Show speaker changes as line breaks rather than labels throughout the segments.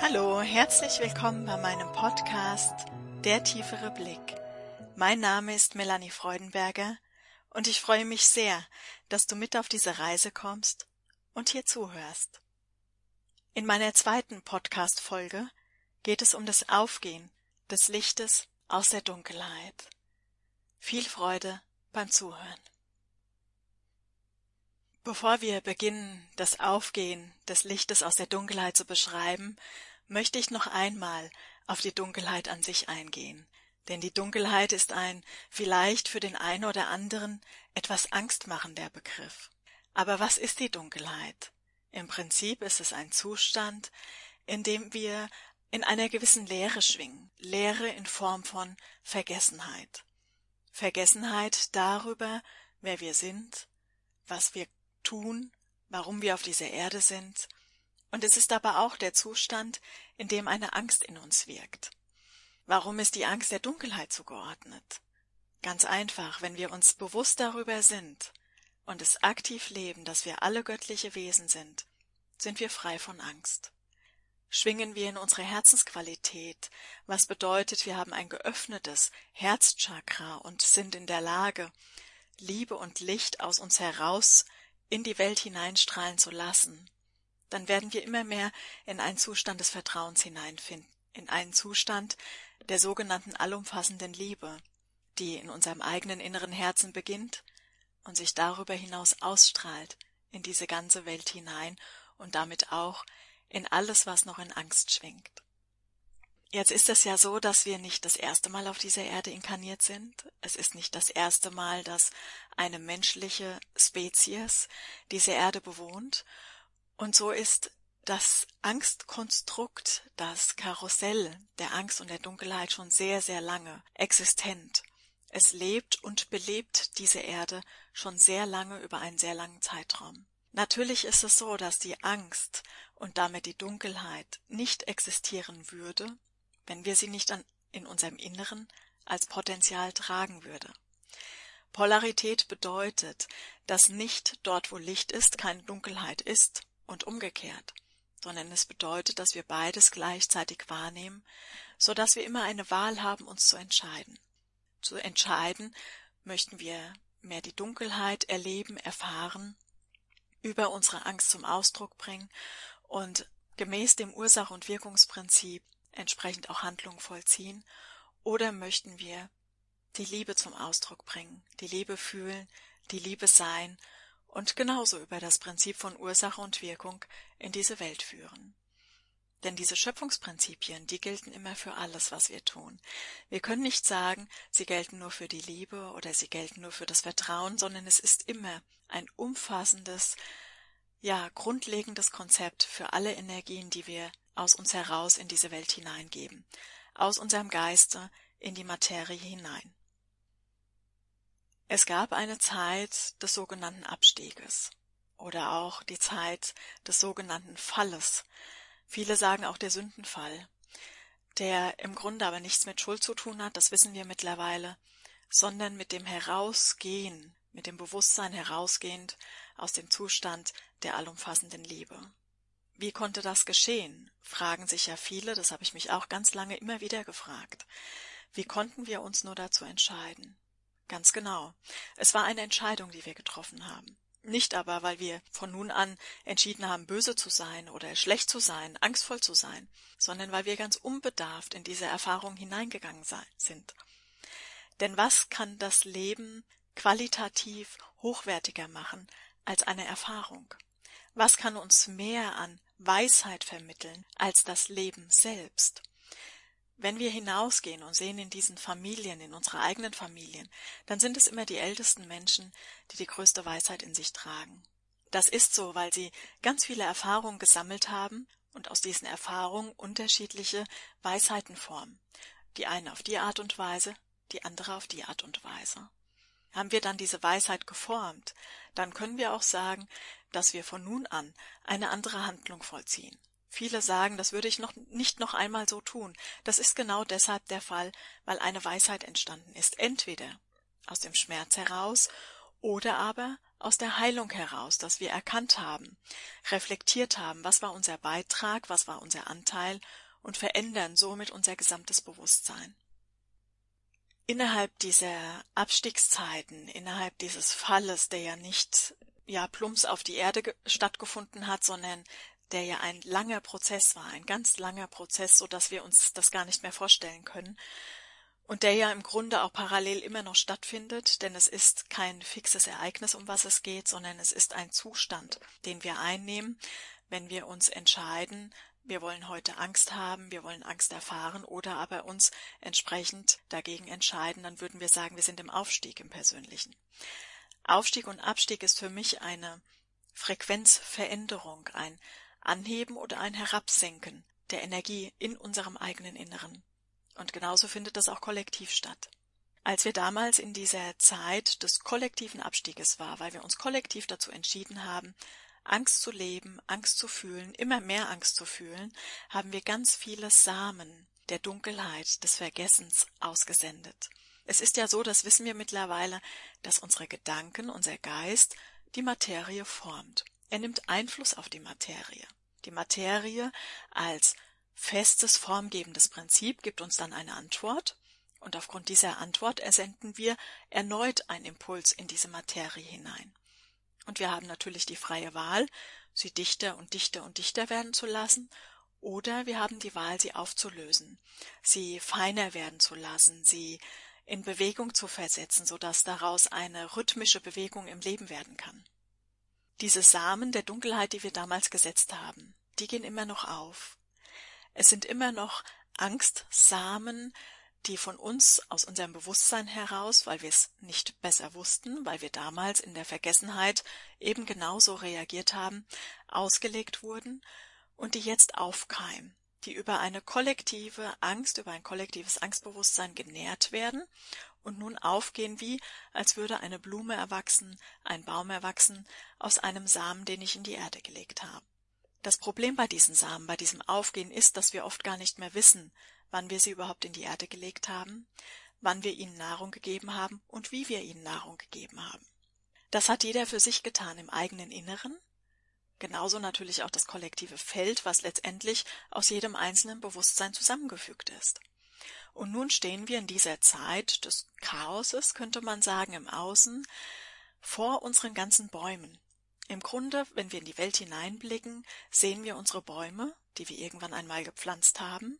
Hallo, herzlich willkommen bei meinem Podcast Der tiefere Blick. Mein Name ist Melanie Freudenberger und ich freue mich sehr, dass du mit auf diese Reise kommst und hier zuhörst. In meiner zweiten Podcast-Folge geht es um das Aufgehen des Lichtes aus der Dunkelheit. Viel Freude beim Zuhören. Bevor wir beginnen, das Aufgehen des Lichtes aus der Dunkelheit zu beschreiben, möchte ich noch einmal auf die Dunkelheit an sich eingehen. Denn die Dunkelheit ist ein vielleicht für den einen oder anderen etwas angstmachender Begriff. Aber was ist die Dunkelheit? Im Prinzip ist es ein Zustand, in dem wir in einer gewissen Leere schwingen. Leere in Form von Vergessenheit. Vergessenheit darüber, wer wir sind, was wir tun, warum wir auf dieser Erde sind und es ist aber auch der Zustand, in dem eine Angst in uns wirkt. Warum ist die Angst der Dunkelheit zugeordnet? Ganz einfach, wenn wir uns bewusst darüber sind und es aktiv leben, dass wir alle göttliche Wesen sind, sind wir frei von Angst. Schwingen wir in unsere Herzensqualität, was bedeutet, wir haben ein geöffnetes Herzchakra und sind in der Lage, Liebe und Licht aus uns heraus in die Welt hineinstrahlen zu lassen, dann werden wir immer mehr in einen Zustand des Vertrauens hineinfinden, in einen Zustand der sogenannten allumfassenden Liebe, die in unserem eigenen inneren Herzen beginnt und sich darüber hinaus ausstrahlt in diese ganze Welt hinein und damit auch in alles, was noch in Angst schwingt. Jetzt ist es ja so, dass wir nicht das erste Mal auf dieser Erde inkarniert sind. Es ist nicht das erste Mal, dass eine menschliche Spezies diese Erde bewohnt. Und so ist das Angstkonstrukt, das Karussell der Angst und der Dunkelheit schon sehr, sehr lange existent. Es lebt und belebt diese Erde schon sehr lange über einen sehr langen Zeitraum. Natürlich ist es so, dass die Angst und damit die Dunkelheit nicht existieren würde, wenn wir sie nicht an, in unserem Inneren als Potenzial tragen würde. Polarität bedeutet, dass nicht dort, wo Licht ist, keine Dunkelheit ist, und umgekehrt, sondern es bedeutet, dass wir beides gleichzeitig wahrnehmen, so dass wir immer eine Wahl haben, uns zu entscheiden. Zu entscheiden, möchten wir mehr die Dunkelheit erleben, erfahren, über unsere Angst zum Ausdruck bringen und gemäß dem Ursache- und Wirkungsprinzip entsprechend auch Handlungen vollziehen, oder möchten wir die Liebe zum Ausdruck bringen, die Liebe fühlen, die Liebe sein und genauso über das Prinzip von Ursache und Wirkung in diese Welt führen. Denn diese Schöpfungsprinzipien, die gelten immer für alles, was wir tun. Wir können nicht sagen, sie gelten nur für die Liebe oder sie gelten nur für das Vertrauen, sondern es ist immer ein umfassendes, ja, grundlegendes Konzept für alle Energien, die wir aus uns heraus in diese Welt hineingeben, aus unserem Geiste in die Materie hinein. Es gab eine Zeit des sogenannten Abstieges oder auch die Zeit des sogenannten Falles. Viele sagen auch der Sündenfall, der im Grunde aber nichts mit Schuld zu tun hat, das wissen wir mittlerweile, sondern mit dem Herausgehen, mit dem Bewusstsein herausgehend aus dem Zustand der allumfassenden Liebe. Wie konnte das geschehen? fragen sich ja viele, das habe ich mich auch ganz lange immer wieder gefragt. Wie konnten wir uns nur dazu entscheiden? Ganz genau. Es war eine Entscheidung, die wir getroffen haben. Nicht aber, weil wir von nun an entschieden haben, böse zu sein oder schlecht zu sein, angstvoll zu sein, sondern weil wir ganz unbedarft in diese Erfahrung hineingegangen sind. Denn was kann das Leben qualitativ hochwertiger machen als eine Erfahrung? Was kann uns mehr an Weisheit vermitteln als das Leben selbst? Wenn wir hinausgehen und sehen in diesen Familien, in unsere eigenen Familien, dann sind es immer die ältesten Menschen, die die größte Weisheit in sich tragen. Das ist so, weil sie ganz viele Erfahrungen gesammelt haben und aus diesen Erfahrungen unterschiedliche Weisheiten formen. Die eine auf die Art und Weise, die andere auf die Art und Weise. Haben wir dann diese Weisheit geformt, dann können wir auch sagen, dass wir von nun an eine andere Handlung vollziehen. Viele sagen, das würde ich noch nicht noch einmal so tun. Das ist genau deshalb der Fall, weil eine Weisheit entstanden ist. Entweder aus dem Schmerz heraus oder aber aus der Heilung heraus, dass wir erkannt haben, reflektiert haben, was war unser Beitrag, was war unser Anteil und verändern somit unser gesamtes Bewusstsein. Innerhalb dieser Abstiegszeiten, innerhalb dieses Falles, der ja nicht ja plumps auf die Erde stattgefunden hat, sondern der ja ein langer Prozess war, ein ganz langer Prozess, so dass wir uns das gar nicht mehr vorstellen können, und der ja im Grunde auch parallel immer noch stattfindet, denn es ist kein fixes Ereignis, um was es geht, sondern es ist ein Zustand, den wir einnehmen, wenn wir uns entscheiden, wir wollen heute Angst haben, wir wollen Angst erfahren oder aber uns entsprechend dagegen entscheiden, dann würden wir sagen, wir sind im Aufstieg im Persönlichen. Aufstieg und Abstieg ist für mich eine Frequenzveränderung, ein Anheben oder ein Herabsenken der Energie in unserem eigenen Inneren. Und genauso findet das auch kollektiv statt. Als wir damals in dieser Zeit des kollektiven Abstieges war, weil wir uns kollektiv dazu entschieden haben, Angst zu leben, Angst zu fühlen, immer mehr Angst zu fühlen, haben wir ganz viele Samen der Dunkelheit, des Vergessens ausgesendet. Es ist ja so, das wissen wir mittlerweile, dass unsere Gedanken, unser Geist die Materie formt. Er nimmt Einfluss auf die Materie. Die Materie als festes, formgebendes Prinzip gibt uns dann eine Antwort, und aufgrund dieser Antwort ersenden wir erneut einen Impuls in diese Materie hinein. Und wir haben natürlich die freie Wahl, sie dichter und dichter und dichter werden zu lassen, oder wir haben die Wahl, sie aufzulösen, sie feiner werden zu lassen, sie in Bewegung zu versetzen, so dass daraus eine rhythmische Bewegung im Leben werden kann. Diese Samen der Dunkelheit, die wir damals gesetzt haben, die gehen immer noch auf. Es sind immer noch Angstsamen, die von uns aus unserem Bewusstsein heraus, weil wir es nicht besser wussten, weil wir damals in der Vergessenheit eben genauso reagiert haben, ausgelegt wurden und die jetzt aufkeimen, die über eine kollektive Angst, über ein kollektives Angstbewusstsein genährt werden und nun aufgehen wie, als würde eine Blume erwachsen, ein Baum erwachsen aus einem Samen, den ich in die Erde gelegt habe. Das Problem bei diesen Samen, bei diesem Aufgehen ist, dass wir oft gar nicht mehr wissen, wann wir sie überhaupt in die Erde gelegt haben, wann wir ihnen Nahrung gegeben haben und wie wir ihnen Nahrung gegeben haben. Das hat jeder für sich getan im eigenen Inneren, genauso natürlich auch das kollektive Feld, was letztendlich aus jedem einzelnen Bewusstsein zusammengefügt ist. Und nun stehen wir in dieser Zeit des Chaoses, könnte man sagen, im Außen, vor unseren ganzen Bäumen, im Grunde, wenn wir in die Welt hineinblicken, sehen wir unsere Bäume, die wir irgendwann einmal gepflanzt haben,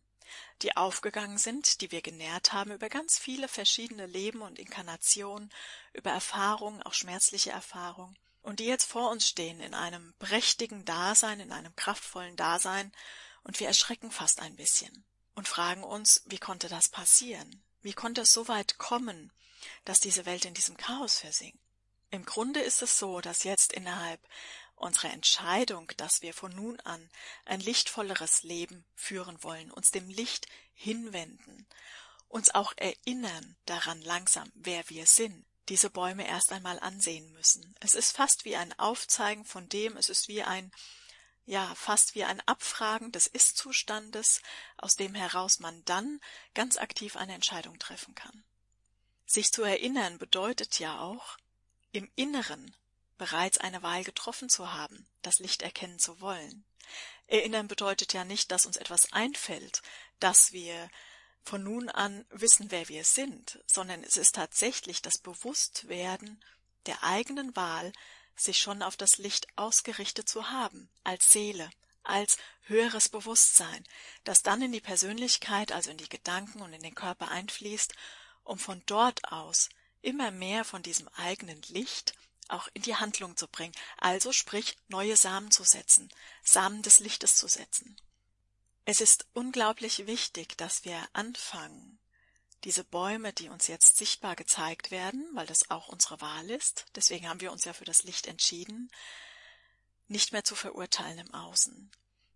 die aufgegangen sind, die wir genährt haben über ganz viele verschiedene Leben und Inkarnationen, über Erfahrungen, auch schmerzliche Erfahrungen, und die jetzt vor uns stehen in einem prächtigen Dasein, in einem kraftvollen Dasein, und wir erschrecken fast ein bisschen und fragen uns, wie konnte das passieren? Wie konnte es so weit kommen, dass diese Welt in diesem Chaos versinkt? Im Grunde ist es so, dass jetzt innerhalb unserer Entscheidung, dass wir von nun an ein lichtvolleres Leben führen wollen, uns dem Licht hinwenden, uns auch erinnern daran langsam, wer wir sind, diese Bäume erst einmal ansehen müssen. Es ist fast wie ein Aufzeigen von dem, es ist wie ein ja, fast wie ein Abfragen des Ist-Zustandes, aus dem heraus man dann ganz aktiv eine Entscheidung treffen kann. Sich zu erinnern bedeutet ja auch, im Inneren bereits eine Wahl getroffen zu haben, das Licht erkennen zu wollen. Erinnern bedeutet ja nicht, dass uns etwas einfällt, dass wir von nun an wissen, wer wir sind, sondern es ist tatsächlich das Bewusstwerden der eigenen Wahl, sich schon auf das Licht ausgerichtet zu haben, als Seele, als höheres Bewusstsein, das dann in die Persönlichkeit, also in die Gedanken und in den Körper einfließt, um von dort aus immer mehr von diesem eigenen Licht auch in die Handlung zu bringen, also sprich neue Samen zu setzen, Samen des Lichtes zu setzen. Es ist unglaublich wichtig, dass wir anfangen, diese Bäume, die uns jetzt sichtbar gezeigt werden, weil das auch unsere Wahl ist, deswegen haben wir uns ja für das Licht entschieden, nicht mehr zu verurteilen im Außen.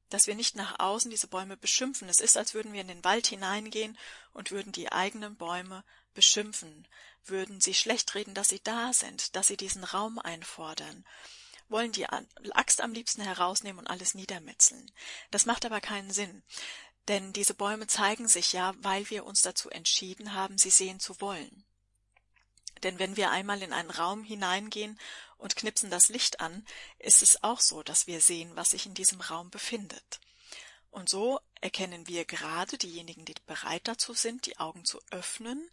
Dass wir nicht nach außen diese Bäume beschimpfen. Es ist, als würden wir in den Wald hineingehen und würden die eigenen Bäume beschimpfen, würden sie schlecht reden, dass sie da sind, dass sie diesen Raum einfordern, wollen die Axt am liebsten herausnehmen und alles niedermetzeln. Das macht aber keinen Sinn. Denn diese Bäume zeigen sich ja, weil wir uns dazu entschieden haben, sie sehen zu wollen. Denn wenn wir einmal in einen Raum hineingehen und knipsen das Licht an, ist es auch so, dass wir sehen, was sich in diesem Raum befindet. Und so erkennen wir gerade diejenigen, die bereit dazu sind, die Augen zu öffnen,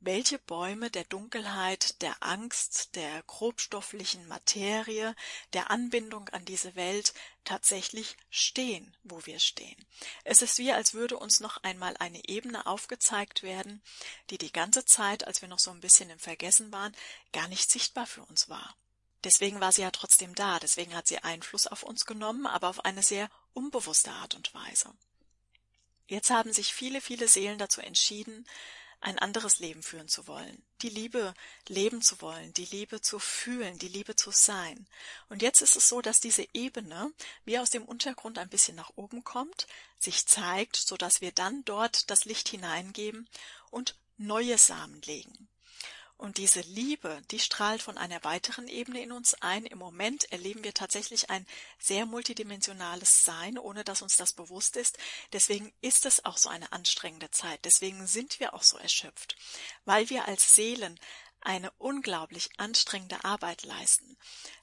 welche Bäume der Dunkelheit, der Angst, der grobstofflichen Materie, der Anbindung an diese Welt tatsächlich stehen, wo wir stehen. Es ist wie, als würde uns noch einmal eine Ebene aufgezeigt werden, die die ganze Zeit, als wir noch so ein bisschen im Vergessen waren, gar nicht sichtbar für uns war. Deswegen war sie ja trotzdem da, deswegen hat sie Einfluss auf uns genommen, aber auf eine sehr unbewusste Art und Weise. Jetzt haben sich viele, viele Seelen dazu entschieden, ein anderes Leben führen zu wollen, die Liebe leben zu wollen, die Liebe zu fühlen, die Liebe zu sein. Und jetzt ist es so, dass diese Ebene wie aus dem Untergrund ein bisschen nach oben kommt, sich zeigt, so dass wir dann dort das Licht hineingeben und neue Samen legen. Und diese Liebe, die strahlt von einer weiteren Ebene in uns ein. Im Moment erleben wir tatsächlich ein sehr multidimensionales Sein, ohne dass uns das bewusst ist. Deswegen ist es auch so eine anstrengende Zeit. Deswegen sind wir auch so erschöpft, weil wir als Seelen eine unglaublich anstrengende Arbeit leisten,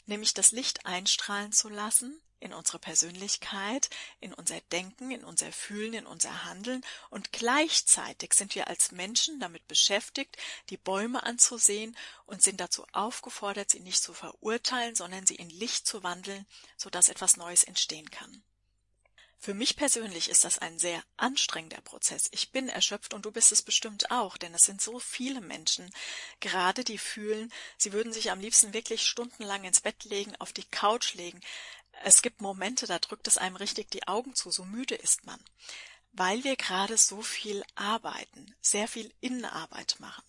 nämlich das Licht einstrahlen zu lassen in unsere Persönlichkeit, in unser Denken, in unser Fühlen, in unser Handeln und gleichzeitig sind wir als Menschen damit beschäftigt, die Bäume anzusehen und sind dazu aufgefordert, sie nicht zu verurteilen, sondern sie in Licht zu wandeln, sodass etwas Neues entstehen kann. Für mich persönlich ist das ein sehr anstrengender Prozess. Ich bin erschöpft und du bist es bestimmt auch, denn es sind so viele Menschen, gerade die fühlen, sie würden sich am liebsten wirklich stundenlang ins Bett legen, auf die Couch legen, es gibt Momente, da drückt es einem richtig die Augen zu, so müde ist man, weil wir gerade so viel arbeiten, sehr viel Innenarbeit machen.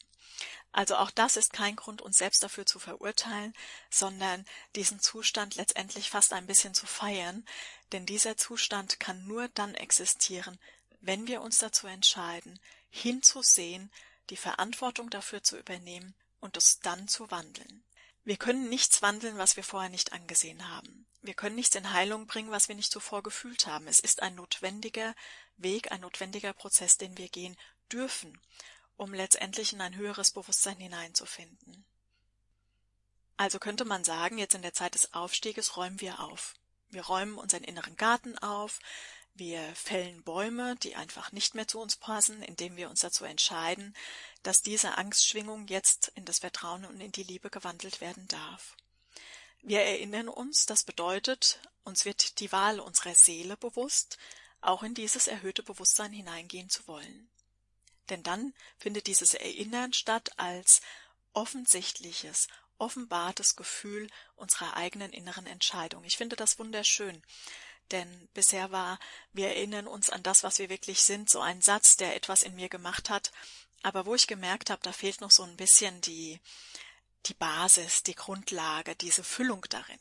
Also auch das ist kein Grund, uns selbst dafür zu verurteilen, sondern diesen Zustand letztendlich fast ein bisschen zu feiern, denn dieser Zustand kann nur dann existieren, wenn wir uns dazu entscheiden, hinzusehen, die Verantwortung dafür zu übernehmen und es dann zu wandeln. Wir können nichts wandeln, was wir vorher nicht angesehen haben. Wir können nichts in Heilung bringen, was wir nicht zuvor gefühlt haben. Es ist ein notwendiger Weg, ein notwendiger Prozess, den wir gehen dürfen, um letztendlich in ein höheres Bewusstsein hineinzufinden. Also könnte man sagen, jetzt in der Zeit des Aufstieges räumen wir auf. Wir räumen unseren inneren Garten auf, wir fällen Bäume, die einfach nicht mehr zu uns passen, indem wir uns dazu entscheiden, dass diese Angstschwingung jetzt in das Vertrauen und in die Liebe gewandelt werden darf. Wir erinnern uns, das bedeutet, uns wird die Wahl unserer Seele bewusst, auch in dieses erhöhte Bewusstsein hineingehen zu wollen. Denn dann findet dieses Erinnern statt als offensichtliches, offenbartes Gefühl unserer eigenen inneren Entscheidung. Ich finde das wunderschön, denn bisher war, wir erinnern uns an das, was wir wirklich sind, so ein Satz, der etwas in mir gemacht hat, aber wo ich gemerkt habe, da fehlt noch so ein bisschen die, die Basis, die Grundlage, diese Füllung darin.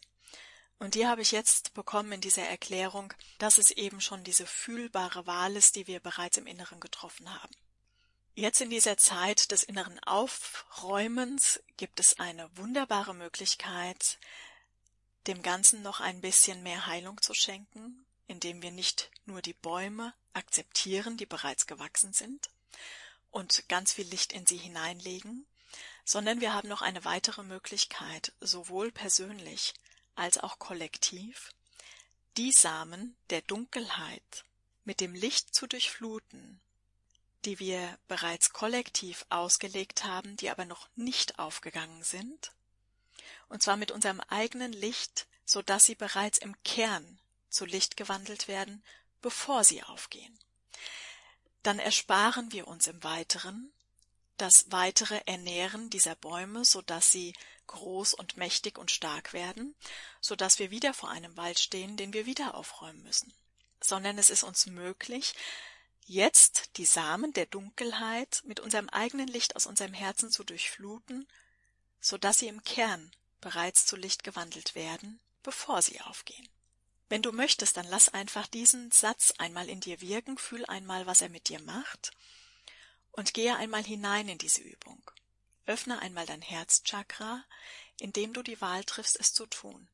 Und die habe ich jetzt bekommen in dieser Erklärung, dass es eben schon diese fühlbare Wahl ist, die wir bereits im Inneren getroffen haben. Jetzt in dieser Zeit des inneren Aufräumens gibt es eine wunderbare Möglichkeit, dem Ganzen noch ein bisschen mehr Heilung zu schenken, indem wir nicht nur die Bäume akzeptieren, die bereits gewachsen sind, und ganz viel Licht in sie hineinlegen, sondern wir haben noch eine weitere Möglichkeit, sowohl persönlich als auch kollektiv, die Samen der Dunkelheit mit dem Licht zu durchfluten, die wir bereits kollektiv ausgelegt haben, die aber noch nicht aufgegangen sind, und zwar mit unserem eigenen Licht, so dass sie bereits im Kern zu Licht gewandelt werden, bevor sie aufgehen. Dann ersparen wir uns im Weiteren das weitere Ernähren dieser Bäume, so dass sie groß und mächtig und stark werden, so dass wir wieder vor einem Wald stehen, den wir wieder aufräumen müssen. Sondern es ist uns möglich, jetzt die Samen der Dunkelheit mit unserem eigenen Licht aus unserem Herzen zu durchfluten, so dass sie im Kern bereits zu Licht gewandelt werden, bevor sie aufgehen. Wenn du möchtest, dann lass einfach diesen Satz einmal in dir wirken, fühl einmal, was er mit dir macht und gehe einmal hinein in diese Übung. Öffne einmal dein Herzchakra, indem du die Wahl triffst, es zu tun.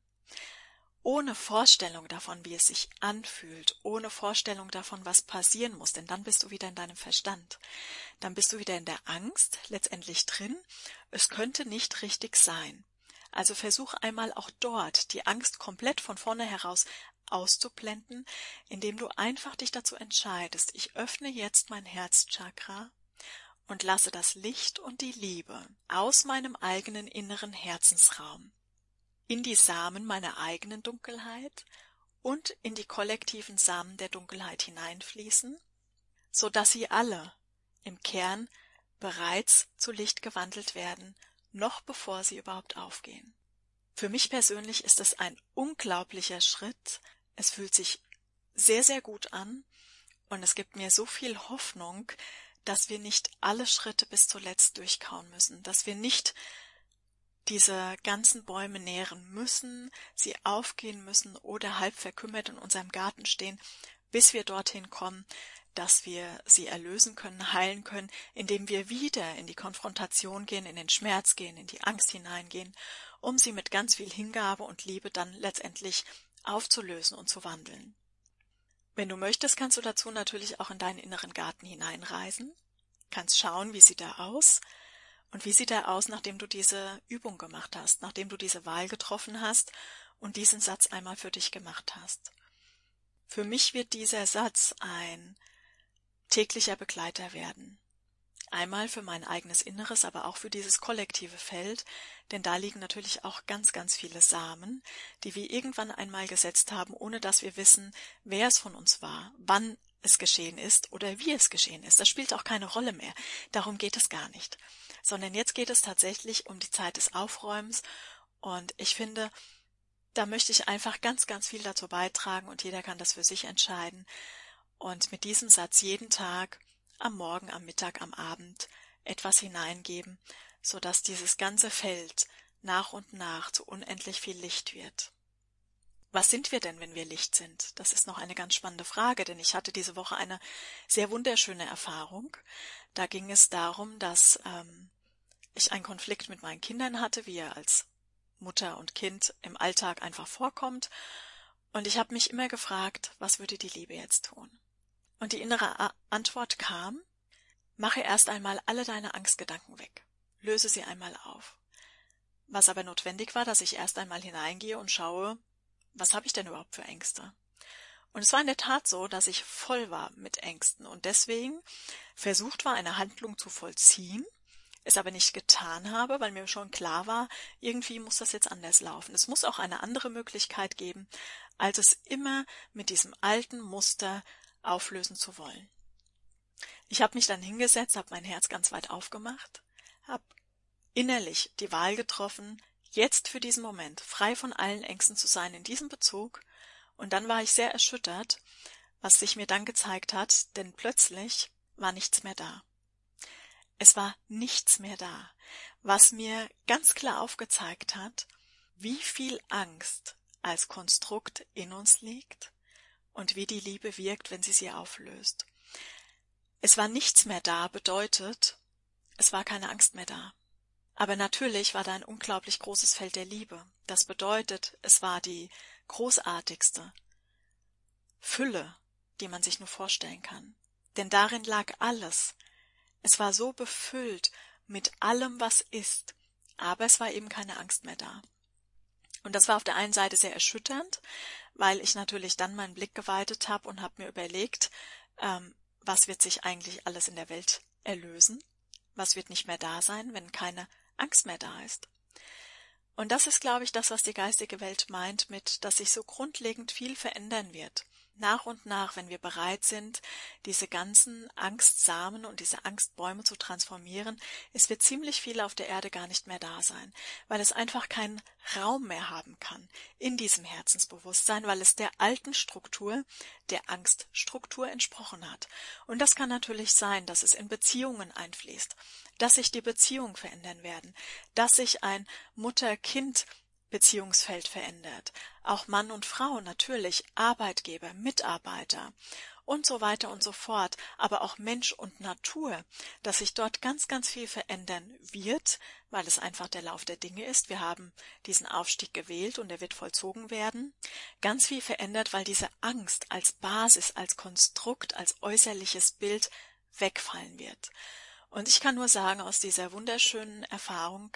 ohne Vorstellung davon, wie es sich anfühlt, ohne Vorstellung davon, was passieren muss, denn dann bist du wieder in deinem Verstand. Dann bist du wieder in der Angst, letztendlich drin, es könnte nicht richtig sein. Also versuch einmal auch dort die Angst komplett von vorne heraus auszublenden, indem du einfach dich dazu entscheidest, ich öffne jetzt mein Herzchakra und lasse das Licht und die Liebe aus meinem eigenen inneren Herzensraum in die Samen meiner eigenen Dunkelheit und in die kollektiven Samen der Dunkelheit hineinfließen, so dass sie alle im Kern bereits zu Licht gewandelt werden, noch bevor sie überhaupt aufgehen. Für mich persönlich ist es ein unglaublicher Schritt. Es fühlt sich sehr, sehr gut an und es gibt mir so viel Hoffnung, dass wir nicht alle Schritte bis zuletzt durchkauen müssen, dass wir nicht diese ganzen Bäume nähren müssen, sie aufgehen müssen oder halb verkümmert in unserem Garten stehen, bis wir dorthin kommen, dass wir sie erlösen können, heilen können, indem wir wieder in die Konfrontation gehen, in den Schmerz gehen, in die Angst hineingehen, um sie mit ganz viel Hingabe und Liebe dann letztendlich aufzulösen und zu wandeln. Wenn du möchtest, kannst du dazu natürlich auch in deinen inneren Garten hineinreisen, kannst schauen, wie sieht er aus, und wie sieht er aus, nachdem du diese Übung gemacht hast, nachdem du diese Wahl getroffen hast und diesen Satz einmal für dich gemacht hast? Für mich wird dieser Satz ein täglicher Begleiter werden. Einmal für mein eigenes Inneres, aber auch für dieses kollektive Feld, denn da liegen natürlich auch ganz, ganz viele Samen, die wir irgendwann einmal gesetzt haben, ohne dass wir wissen, wer es von uns war, wann es geschehen ist oder wie es geschehen ist. Das spielt auch keine Rolle mehr. Darum geht es gar nicht sondern jetzt geht es tatsächlich um die Zeit des Aufräumens und ich finde, da möchte ich einfach ganz, ganz viel dazu beitragen und jeder kann das für sich entscheiden und mit diesem Satz jeden Tag am Morgen, am Mittag, am Abend etwas hineingeben, so dass dieses ganze Feld nach und nach zu unendlich viel Licht wird. Was sind wir denn, wenn wir Licht sind? Das ist noch eine ganz spannende Frage, denn ich hatte diese Woche eine sehr wunderschöne Erfahrung. Da ging es darum, dass ähm, ich einen Konflikt mit meinen Kindern hatte, wie er als Mutter und Kind im Alltag einfach vorkommt. Und ich habe mich immer gefragt, was würde die Liebe jetzt tun? Und die innere Antwort kam, mache erst einmal alle deine Angstgedanken weg. Löse sie einmal auf. Was aber notwendig war, dass ich erst einmal hineingehe und schaue, was habe ich denn überhaupt für Ängste? Und es war in der Tat so, dass ich voll war mit Ängsten und deswegen versucht war, eine Handlung zu vollziehen, es aber nicht getan habe, weil mir schon klar war, irgendwie muss das jetzt anders laufen. Es muss auch eine andere Möglichkeit geben, als es immer mit diesem alten Muster auflösen zu wollen. Ich habe mich dann hingesetzt, habe mein Herz ganz weit aufgemacht, habe innerlich die Wahl getroffen, jetzt für diesen Moment frei von allen Ängsten zu sein in diesem Bezug, und dann war ich sehr erschüttert, was sich mir dann gezeigt hat, denn plötzlich war nichts mehr da. Es war nichts mehr da, was mir ganz klar aufgezeigt hat, wie viel Angst als Konstrukt in uns liegt und wie die Liebe wirkt, wenn sie sie auflöst. Es war nichts mehr da bedeutet, es war keine Angst mehr da. Aber natürlich war da ein unglaublich großes Feld der Liebe. Das bedeutet, es war die großartigste Fülle, die man sich nur vorstellen kann. Denn darin lag alles, es war so befüllt mit allem, was ist, aber es war eben keine Angst mehr da. Und das war auf der einen Seite sehr erschütternd, weil ich natürlich dann meinen Blick geweitet habe und habe mir überlegt, ähm, was wird sich eigentlich alles in der Welt erlösen? Was wird nicht mehr da sein, wenn keine Angst mehr da ist? Und das ist, glaube ich, das, was die geistige Welt meint mit, dass sich so grundlegend viel verändern wird nach und nach, wenn wir bereit sind, diese ganzen Angstsamen und diese Angstbäume zu transformieren, es wird ziemlich viel auf der Erde gar nicht mehr da sein, weil es einfach keinen Raum mehr haben kann in diesem Herzensbewusstsein, weil es der alten Struktur, der Angststruktur entsprochen hat. Und das kann natürlich sein, dass es in Beziehungen einfließt, dass sich die Beziehungen verändern werden, dass sich ein Mutter-Kind Beziehungsfeld verändert. Auch Mann und Frau natürlich, Arbeitgeber, Mitarbeiter und so weiter und so fort, aber auch Mensch und Natur, dass sich dort ganz, ganz viel verändern wird, weil es einfach der Lauf der Dinge ist. Wir haben diesen Aufstieg gewählt und er wird vollzogen werden. Ganz viel verändert, weil diese Angst als Basis, als Konstrukt, als äußerliches Bild wegfallen wird. Und ich kann nur sagen, aus dieser wunderschönen Erfahrung,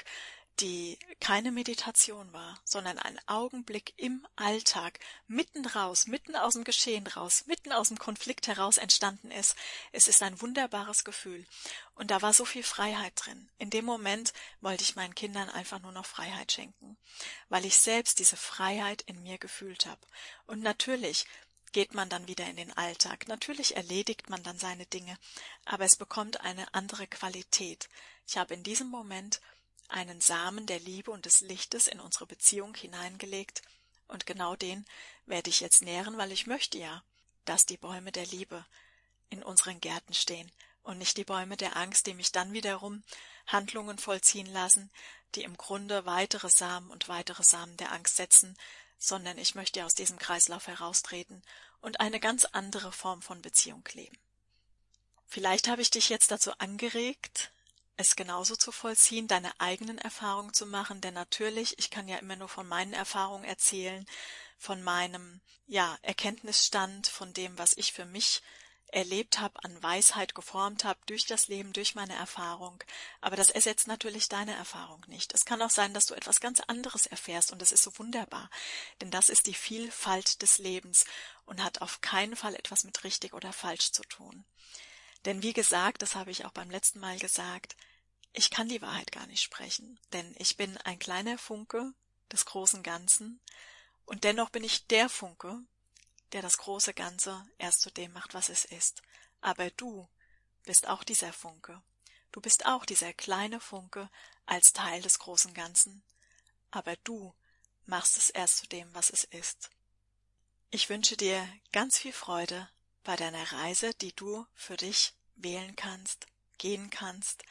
die keine Meditation war, sondern ein Augenblick im Alltag, mitten raus, mitten aus dem Geschehen raus, mitten aus dem Konflikt heraus entstanden ist. Es ist ein wunderbares Gefühl. Und da war so viel Freiheit drin. In dem Moment wollte ich meinen Kindern einfach nur noch Freiheit schenken, weil ich selbst diese Freiheit in mir gefühlt habe. Und natürlich geht man dann wieder in den Alltag. Natürlich erledigt man dann seine Dinge, aber es bekommt eine andere Qualität. Ich habe in diesem Moment einen Samen der Liebe und des Lichtes in unsere Beziehung hineingelegt, und genau den werde ich jetzt nähren, weil ich möchte ja, dass die Bäume der Liebe in unseren Gärten stehen und nicht die Bäume der Angst, die mich dann wiederum Handlungen vollziehen lassen, die im Grunde weitere Samen und weitere Samen der Angst setzen, sondern ich möchte aus diesem Kreislauf heraustreten und eine ganz andere Form von Beziehung leben. Vielleicht habe ich dich jetzt dazu angeregt, es genauso zu vollziehen, deine eigenen Erfahrungen zu machen, denn natürlich, ich kann ja immer nur von meinen Erfahrungen erzählen, von meinem, ja, Erkenntnisstand, von dem, was ich für mich erlebt habe, an Weisheit geformt habe, durch das Leben, durch meine Erfahrung. Aber das ersetzt natürlich deine Erfahrung nicht. Es kann auch sein, dass du etwas ganz anderes erfährst und das ist so wunderbar. Denn das ist die Vielfalt des Lebens und hat auf keinen Fall etwas mit richtig oder falsch zu tun. Denn wie gesagt, das habe ich auch beim letzten Mal gesagt, ich kann die Wahrheit gar nicht sprechen, denn ich bin ein kleiner Funke des großen Ganzen, und dennoch bin ich der Funke, der das große Ganze erst zu dem macht, was es ist. Aber du bist auch dieser Funke. Du bist auch dieser kleine Funke als Teil des großen Ganzen. Aber du machst es erst zu dem, was es ist. Ich wünsche dir ganz viel Freude bei deiner Reise, die du für dich wählen kannst, gehen kannst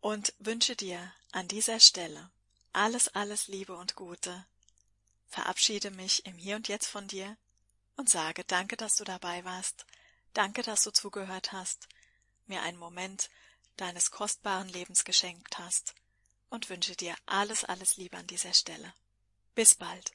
und wünsche dir an dieser Stelle alles, alles Liebe und Gute. Verabschiede mich im Hier und Jetzt von dir und sage Danke, dass du dabei warst. Danke, dass du zugehört hast, mir einen Moment deines kostbaren Lebens geschenkt hast und wünsche dir alles, alles Liebe an dieser Stelle. Bis bald.